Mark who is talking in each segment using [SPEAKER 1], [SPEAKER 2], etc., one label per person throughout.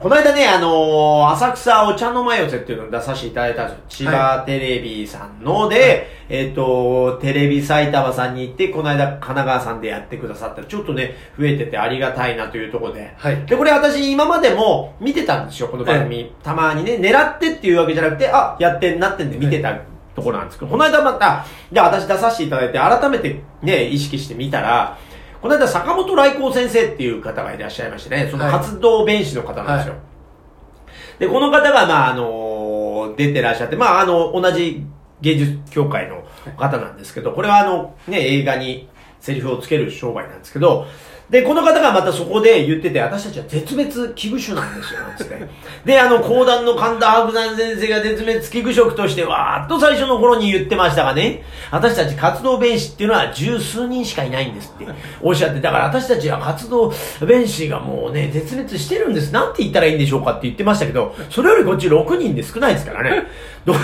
[SPEAKER 1] この間ね、あのー浅草お茶の間寄せっていうのを出させていただいたんですよ。千葉テレビさんので、えっ、と、テレビ埼玉さんに行って、この間神奈川さんでやってくださったら、ちょっとね、増えててありがたいなというところで。
[SPEAKER 2] はい
[SPEAKER 1] で、これ私今までも見てたんですよ、この番組。たまにね、狙ってっていうわけじゃなくて、あ、やってんなってんで見てたところなんですけど、この間また、じゃあ私出させていただいて、改めてね、意識してみたら、この間坂本来光先生っていう方がいらっしゃいましてね、その
[SPEAKER 2] はい
[SPEAKER 1] 活動弁士の方なんですよ。
[SPEAKER 2] は
[SPEAKER 1] で、この方が、まあ、あの出てらっしゃって、まあ、あの、同じ芸術協会の方なんですけど、これはあの、ね、映画にセリフをつける商売なんですけど、で、この方がまたそこで言ってて、私たちは絶滅危惧種なんですよ、って。で、あの、講談の神田伯山先生が絶滅危惧食として、わーっと最初の頃に言ってましたがね、私たち活動弁士っていうのは十数人しかいないんですっておっしゃって、だから私たちは活動弁士がもうね、絶滅してるんです。なんて言ったらいいんでしょうかって言ってましたけど、それよりこっち6人で少ないですからね。ど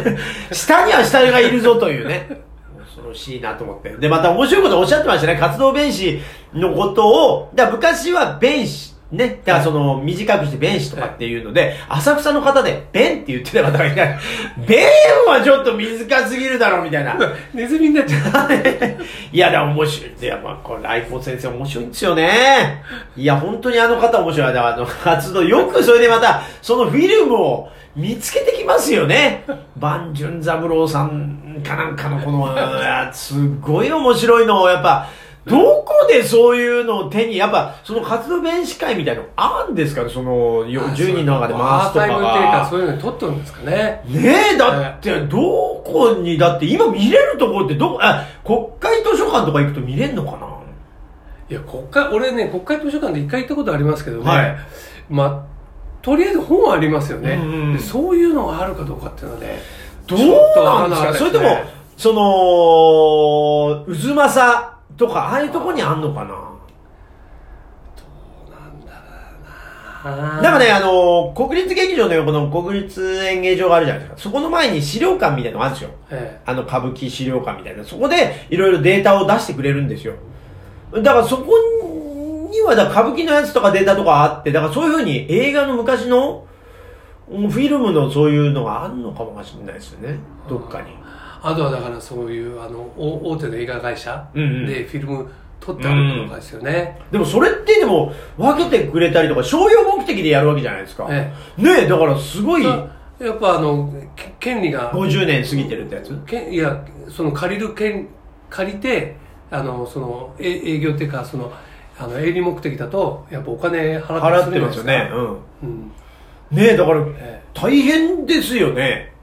[SPEAKER 1] 下には下がいるぞというね。恐ろしいなと思って。で、また面白いことおっしゃってましたね。活動弁士のことを、だ昔は弁士、ね。だからその、短くして弁士とかっていうので、浅草の方で、弁って言ってた方がいない。弁はちょっと短すぎるだろ、みたいな。
[SPEAKER 2] ネズミになっちゃう。
[SPEAKER 1] いや、でも面白い。いや、まあ、これ、来光先生面白いんですよね。いや、本当にあの方面白い。だからあの、活動、よくそれでまた、そのフィルムを見つけてきますよね。万順三郎さんかなんかのこの、あすごい面白いのを、やっぱ、どこでそういうのを手に、やっぱ、その活動弁士会みたいなのあるんですかね？その、よ10人の中で回すとか
[SPEAKER 2] アーカイ。そういうのに撮ってるんですかね？
[SPEAKER 1] ねえ、だって、どこに、だって今見れるところってどこ、あ、国会図書館とか行くと見れんのかな？い
[SPEAKER 2] や、国会、俺ね、国会図書館で一回行ったことありますけどね。
[SPEAKER 1] はい
[SPEAKER 2] まあ、とりあえず本はありますよね、
[SPEAKER 1] うんうん
[SPEAKER 2] でそういうのがあるかどうかっていうのはね。
[SPEAKER 1] どうなんですか？
[SPEAKER 2] わか
[SPEAKER 1] それともその、渦政とか、ああいうとこにあんのかな？
[SPEAKER 2] あー
[SPEAKER 1] なんかね、あの、国立劇場の横の国立演芸場があるじゃないですか。そこの前に資料館みたいなのがあるんですよ。
[SPEAKER 2] え
[SPEAKER 1] あの、歌舞伎資料館みたいな。そこで、いろいろデータを出してくれるんですよ。だからそこには、だ歌舞伎のやつとかデータとかあって、だからそういうふうに映画の昔の、うんフィルムのそういうのがあるのかもしれないですよね。どっかに。
[SPEAKER 2] えあとはだからそういう、あの、大大手の映画会社
[SPEAKER 1] うんうん
[SPEAKER 2] でフィルム撮ってあるかどうかですよね。
[SPEAKER 1] でもそれってでも分けてくれたりとか商用目的でやるわけじゃないですか。
[SPEAKER 2] え
[SPEAKER 1] ねえ、だからすごい
[SPEAKER 2] やっぱあの、け権利が、
[SPEAKER 1] 50年過ぎてるってやつ？
[SPEAKER 2] けいや、その借りる権、借りて、あの、その、え営業っていうか、その、あの、営利目的だと、やっぱお金払って
[SPEAKER 1] ますよね。
[SPEAKER 2] うん。
[SPEAKER 1] うん。ねえ、だから
[SPEAKER 2] ええ
[SPEAKER 1] 大変ですよね。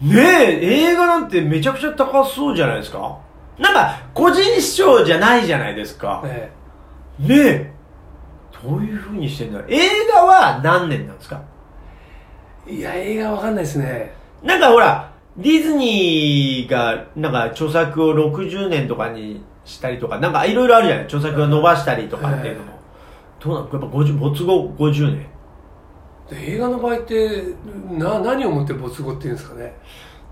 [SPEAKER 2] ね。
[SPEAKER 1] ねえ、映画なんてめちゃくちゃ高そうじゃないですか。なんか、個人視聴じゃないじゃないですか。
[SPEAKER 2] え
[SPEAKER 1] ねえ。どういう風にしてんだ映画は何年なんですか？
[SPEAKER 2] えいや、映画わかんないですね。
[SPEAKER 1] なんかほら、ディズニーが、なんか著作を60年とかにしたりとか、なんかいろいろあるじゃない著作を伸ばしたりとかっていうのも。どうなのやっぱ50、没後50年。
[SPEAKER 2] で映画の場合って、な、何をもって没後っていうんですかね。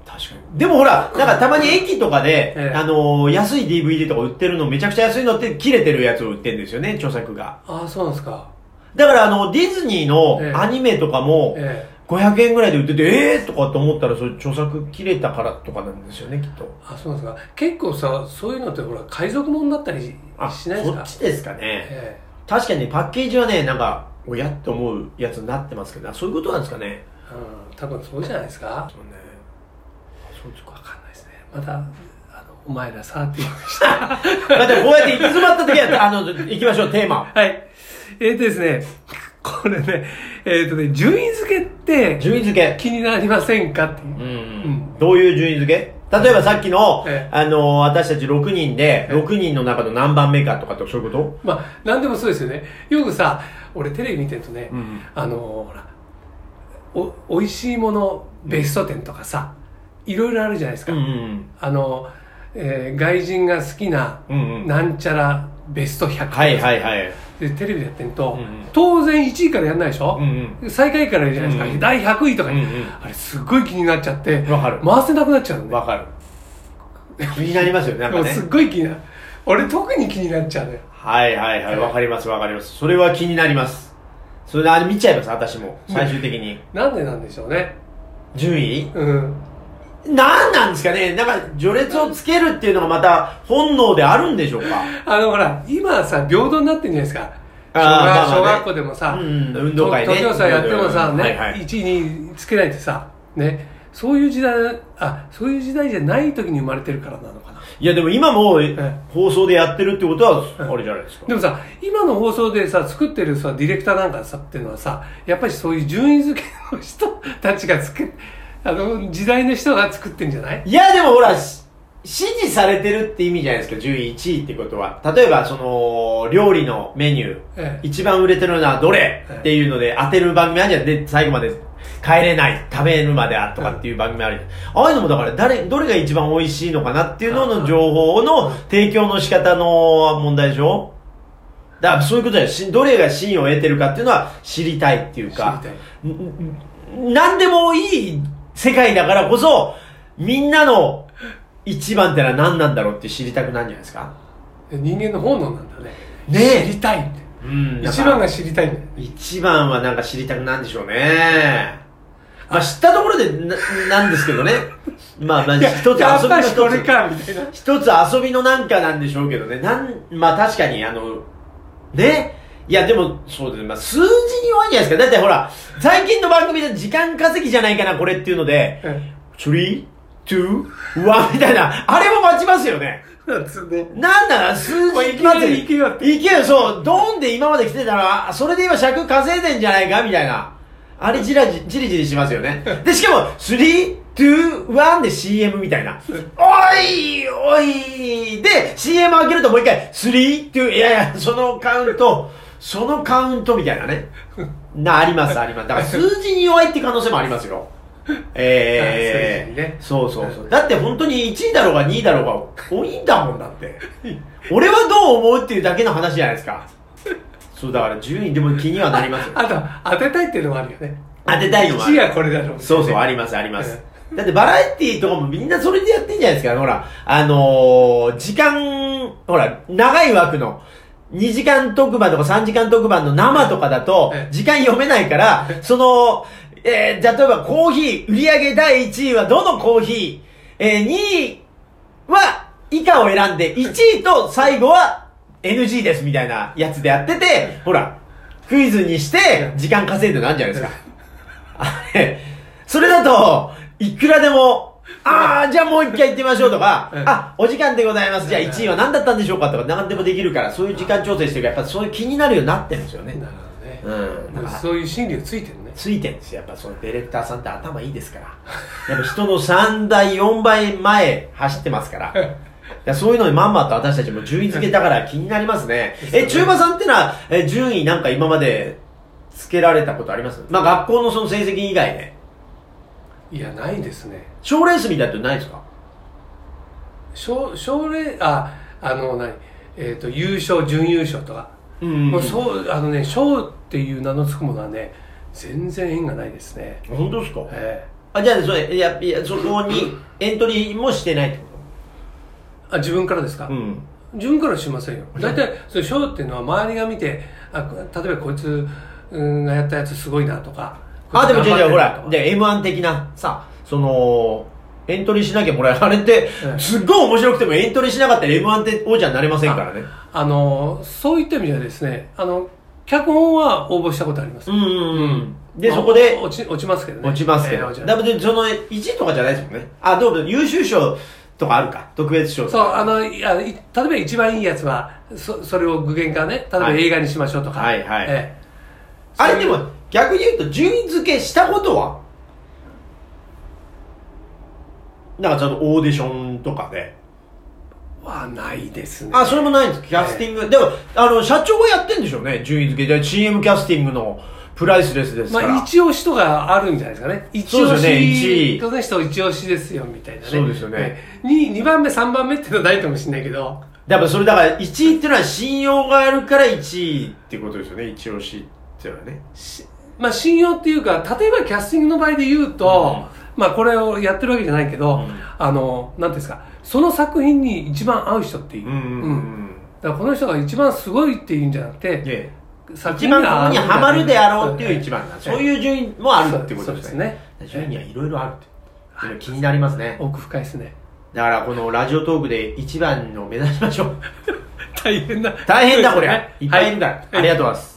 [SPEAKER 1] 確かに。でもほら、なんかたまに駅とかで、
[SPEAKER 2] ええ
[SPEAKER 1] あのー安い DVD とか売ってるの、めちゃくちゃ安いのって切れてるやつを売ってるんですよね、著作が。
[SPEAKER 2] ああ、そうなんですか。
[SPEAKER 1] だからあの、ディズニーの
[SPEAKER 2] ええ
[SPEAKER 1] アニメとかも、
[SPEAKER 2] ええ
[SPEAKER 1] 500円ぐらいで売ってて、ええー、とかと思ったら、それ著作切れたからとかなんですよね、きっと。
[SPEAKER 2] あ、そうなんですか。結構さ、そういうのってほら、海賊もんだったり
[SPEAKER 1] あ、
[SPEAKER 2] しないですか？
[SPEAKER 1] そっちですかね。
[SPEAKER 2] え
[SPEAKER 1] 確かにねパッケージはね、なんか、おやって思うやつになってますけど、そういうことなんですかね。
[SPEAKER 2] えうん、多分そうじゃないですか。
[SPEAKER 1] そうね。そうですか。
[SPEAKER 2] わかんないですね。また、あの、お前らさ、って言いました。
[SPEAKER 1] まあでもこうやって行き詰まった時は、あの、行きましょう、テーマ。
[SPEAKER 2] はい。えーとですね、これね、えっ、とね、順位付けって
[SPEAKER 1] 順位付け。
[SPEAKER 2] 気になりませんかっていう。
[SPEAKER 1] うん。どういう順位付け？例えばさっきの、
[SPEAKER 2] ええ。
[SPEAKER 1] あの、私たち6人で、
[SPEAKER 2] ええ。
[SPEAKER 1] 6人の中の何番目かとかってそういうこと？
[SPEAKER 2] まあ、なんでもそうですよね。よくさ、俺テレビ見てるとね、
[SPEAKER 1] うん
[SPEAKER 2] あの、ほら、お美味しいものベスト10とかさいろいろあるじゃないですか、
[SPEAKER 1] うんうん。
[SPEAKER 2] あの、えー外人が好きななんちゃらベスト100とか
[SPEAKER 1] はいはいはい。
[SPEAKER 2] でテレビでやってると、
[SPEAKER 1] うんうん。
[SPEAKER 2] 当然1位からやんないでしょ、
[SPEAKER 1] うん
[SPEAKER 2] 最下位からじゃないですか、
[SPEAKER 1] うんうん
[SPEAKER 2] 第100位とか、
[SPEAKER 1] うんうん。
[SPEAKER 2] あれすっごい気になっちゃって
[SPEAKER 1] わかる。
[SPEAKER 2] 回せなくなっちゃうのね
[SPEAKER 1] わかる。気になりますよね、なんかね。
[SPEAKER 2] もうす。っごい気になる。俺特に気になっちゃうのよ
[SPEAKER 1] はいはいはい、わかりますわかります。それは気になります。それであれ見ちゃいます、私も。最終的に。
[SPEAKER 2] なんでなんでしょうね。
[SPEAKER 1] 順位？
[SPEAKER 2] うん
[SPEAKER 1] なんなんですかね。なんか序列をつけるっていうのがまた本能であるんでしょうか。
[SPEAKER 2] あのほら今さ平等になってるじゃないですか。小学小学校でもさ、
[SPEAKER 1] うん運動会ね。
[SPEAKER 2] 東京祭やってもさ、ね、
[SPEAKER 1] はいはい。
[SPEAKER 2] 1位につけないってさ、ね、そういう時代、あ、そういう時代じゃない時に生まれてるからなのかな。
[SPEAKER 1] いやでも今も
[SPEAKER 2] え
[SPEAKER 1] 放送でやってるってことはあれじゃないですか。
[SPEAKER 2] でもさ、今の放送でさ、作ってるさ、ディレクターなんかさ、っていうのはさ、やっぱりそういう順位付けの人たちが作っ、あの、時代の人が作ってんじゃない？
[SPEAKER 1] いやでもほらし支持されてるって意味じゃないですか順位1位ってことは。例えばその料理のメニュー、
[SPEAKER 2] ええ。
[SPEAKER 1] 一番売れてるのはどれ、
[SPEAKER 2] ええ。
[SPEAKER 1] っていうので当てる番組あるじゃん。で最後まで帰れない食べるまであとかっていう番組あるじゃん。ああいうのもだから誰どれが一番美味しいのかなっていうのの情報の提供の仕方の問題でしょ？だからそういうことだよしどれが真意を得てるかっていうのは知りたいっていうか。
[SPEAKER 2] 知り
[SPEAKER 1] んん何でもいい世界だからこそみんなの一番ってのは何なんだろうって知りたくなるんじゃないですか？
[SPEAKER 2] 人間の本能なんだね。
[SPEAKER 1] ねえ
[SPEAKER 2] 知りたいって。
[SPEAKER 1] うん
[SPEAKER 2] 一番が知りたいんだよ。
[SPEAKER 1] 一番はなんか知りたくなるんでしょうね。まあ知ったところでな、なんですけどね。まあまあ一つ遊びの一
[SPEAKER 2] りこれ
[SPEAKER 1] つ。
[SPEAKER 2] か、みたいな。
[SPEAKER 1] 一つ遊びのなんかなんでしょうけどね。なん、まあ確かにあの、ね。いやでも、そうですね。まあ数字に弱いんじゃないですか。だってほら、最近の番組で時間稼ぎじゃないかな、これっていうので、
[SPEAKER 2] え
[SPEAKER 1] 3、2、1みたいな、あれも待ちますよね。
[SPEAKER 2] えなん
[SPEAKER 1] だな、数字
[SPEAKER 2] 行けよ行けよって
[SPEAKER 1] 行けよ、そう。ドンで今まで来てたら、それで今尺稼いでんじゃないかみたいな。あれじらじ、じりじりしますよね。で、しかも、3、2、1で CM みたいな。おいおいで、CM 開けるともう一回、3、2、いやいや、そのカウント、そのカウントみたいなね。な、あります、あります。だから数字に弱いって可能性もありますよ。ええ
[SPEAKER 2] あ数字にね
[SPEAKER 1] そうそうそう。だって本当に1位だろうが2位だろうが多いんだもんだって。俺はどう思うっていうだけの話じゃないですか。そうだから順位でも気にはなりますよ。
[SPEAKER 2] あと、当てたいっていうのもあるよね。
[SPEAKER 1] 当てたいのもあ
[SPEAKER 2] 1位
[SPEAKER 1] る。
[SPEAKER 2] はこれだろう、
[SPEAKER 1] そうそう、あ
[SPEAKER 2] り
[SPEAKER 1] ります、あります。だってバラエティーとかもみんなそれでやってんじゃないですか。ほら、あのー、時間、ほら、長い枠の、2時間特番とか3時間特番の生とかだと
[SPEAKER 2] ええ、
[SPEAKER 1] 時間読めないから、その、えー、じゃあ例えばコーヒー、売上第1位はどのコーヒー、えー、2位は以下を選んで、1位と最後は NG ですみたいなやつでやってて、ほら、クイズにして時間稼いでなんじゃないですか。あれ、それだと、いくらでも、ああ、じゃあもう一回行ってみましょうとか
[SPEAKER 2] う、ん
[SPEAKER 1] あ、お時間でございます。じゃあ1位は何だったんでしょうかとか、何でもできるから、そういう時間調整してるから、やっぱそういう気になるようになってるんですよね
[SPEAKER 2] な。るほどね。
[SPEAKER 1] うん。
[SPEAKER 2] そういう心理がついてるね。
[SPEAKER 1] ついてるんですよ。やっぱそのディレクターさんって頭いいですから。やっぱ人の3倍、4倍前走ってますから。いやそういうのにまんまと私たちも順位付けだから気になりますね。え、中馬さんってのは、え、順位なんか今までつけられたことあります？まあ学校のその成績以外で。
[SPEAKER 2] いや、ないですね。
[SPEAKER 1] 賞レースみたいなのないですか？
[SPEAKER 2] 奨奨励、あ、あの、何？えっ、と、優勝、準優勝とか。
[SPEAKER 1] うん
[SPEAKER 2] もうそう、あのね、賞っていう名の付くものはね、全然縁がないですね。
[SPEAKER 1] 本当ですか？
[SPEAKER 2] え
[SPEAKER 1] あ、じゃあそれ、いや、いや、そこにエントリーもしてないってこ
[SPEAKER 2] えあ、自分からですか、
[SPEAKER 1] とうん。
[SPEAKER 2] 自分からしませんよ。大体、それ賞っていうのは周りが見て、あ、例えばこいつうんがやったやつすごいなとか。
[SPEAKER 1] あ、でもじゃあじゃあほら、で、M1 的な、さ、その、エントリーしなきゃもらえる。あれって
[SPEAKER 2] え、え
[SPEAKER 1] すっごい面白くてもエントリーしなかったら M1 って王者になれませんからね。
[SPEAKER 2] あの、そういった意味ではですね、あの、脚本は応募したことあります。
[SPEAKER 1] うんうんうん。で、
[SPEAKER 2] まあ
[SPEAKER 1] そこで
[SPEAKER 2] 落ち、落ちますけどね。
[SPEAKER 1] 落ちますけど。
[SPEAKER 2] えー落ち
[SPEAKER 1] だその1位とかじゃないですもんね。あ、どうも優秀賞とかあるか。特別賞と
[SPEAKER 2] そう、
[SPEAKER 1] か。
[SPEAKER 2] あの、いやい例えば一番いいやつは、そそれを具現化ね、例えば
[SPEAKER 1] はい
[SPEAKER 2] 映画にしましょうとか。
[SPEAKER 1] はいはい
[SPEAKER 2] ええ
[SPEAKER 1] あれでも、逆に言うと順位付けしたことは？なんかちょっとオーディションとかで。
[SPEAKER 2] はないですね。
[SPEAKER 1] あ、それもないんですキャスティング？でも、あの、社長がやってんでしょうね。順位付け。じゃあ CM キャスティングのプライスレスですから。
[SPEAKER 2] まあ、一押しとかあるんじゃないですかね。一押
[SPEAKER 1] そうですよね一位
[SPEAKER 2] しこの人一押しですよ、みたいなね。
[SPEAKER 1] そうですよね
[SPEAKER 2] ええ。2, 二番目、3番目ってのはないかもしれないけど、
[SPEAKER 1] やっぱそれだから1位っていうのは信用があるから1位ってことですよね、一押しっていうのはね。
[SPEAKER 2] まあ、信用っていうか、例えばキャスティングの場合で言うと、まあ、これをやってるわけじゃないけど、
[SPEAKER 1] うん
[SPEAKER 2] あの、なんていうんですか、その作品に一番合う人っていう。
[SPEAKER 1] うんうんうん。
[SPEAKER 2] だからこの人が一番すごいっていうんじゃなくて、
[SPEAKER 1] で、
[SPEAKER 2] 作
[SPEAKER 1] 一番ここにはまるであろうっていう一
[SPEAKER 2] 番
[SPEAKER 1] 番だ。そういう順位もあるってことですね。
[SPEAKER 2] ですね。
[SPEAKER 1] 順位はいろいろあるって。気になりますね。
[SPEAKER 2] 奥深いですね。
[SPEAKER 1] だからこのラジオトークで一番の目指しましょう。
[SPEAKER 2] 大変だ。
[SPEAKER 1] 大変だこれ。いっぱいいるから。
[SPEAKER 2] はい
[SPEAKER 1] ありがとうございます。